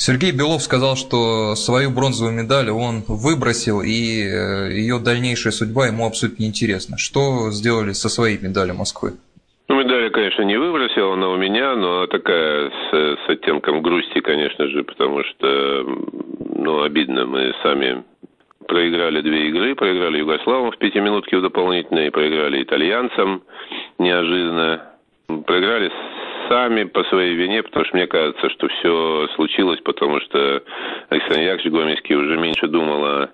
Сергей Белов сказал, что свою бронзовую медаль он выбросил, и э, ее дальнейшая судьба ему абсолютно не интересна. Что сделали со своей медалью Москвы? Ну, медаль конечно, не выбросил, она у меня, но такая с, с оттенком грусти, конечно же, потому что, ну, обидно, мы сами проиграли две игры, проиграли Югославам в пятиминутке в дополнительной, проиграли итальянцам неожиданно, проиграли сами по своей вине, потому что мне кажется, что все случилось, потому что Александр Яковлевич Гомельский уже меньше думал о,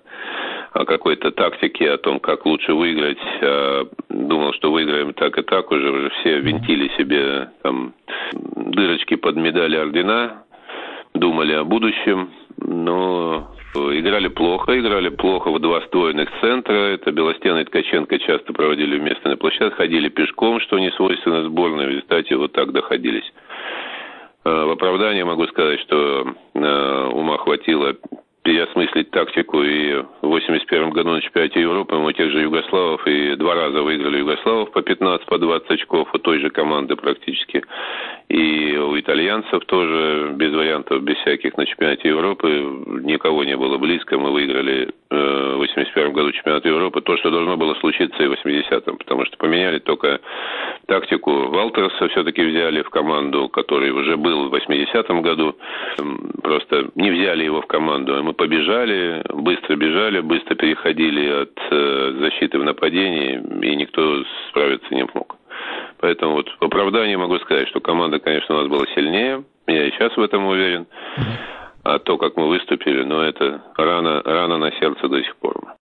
о какой-то тактике, о том, как лучше выиграть. А думал, что выиграем так и так, уже, уже все винтили себе там дырочки под медали ордена, думали о будущем, но Играли плохо, играли плохо в два стройных центра. Это Белостена и Ткаченко часто проводили вместе на площадке, ходили пешком, что не свойственно сборной. В результате вот так доходились. Э, в оправдание могу сказать, что э, ума хватило переосмыслить тактику. И в 81 году на чемпионате Европы мы тех же Югославов и два раза выиграли Югославов по 15, по 20 очков у той же команды практически. И итальянцев тоже без вариантов, без всяких на чемпионате Европы никого не было близко. Мы выиграли э, в 81 году чемпионат Европы. То, что должно было случиться и в 80-м, потому что поменяли только тактику. Валтерса все-таки взяли в команду, который уже был в 80-м году. Просто не взяли его в команду. Мы побежали, быстро бежали, быстро переходили от э, защиты в нападение, и никто справиться не мог. Поэтому вот в оправдании могу сказать, что команда, конечно, у нас была сильнее. Я и сейчас в этом уверен. А то, как мы выступили, ну, это рано, рано на сердце до сих пор.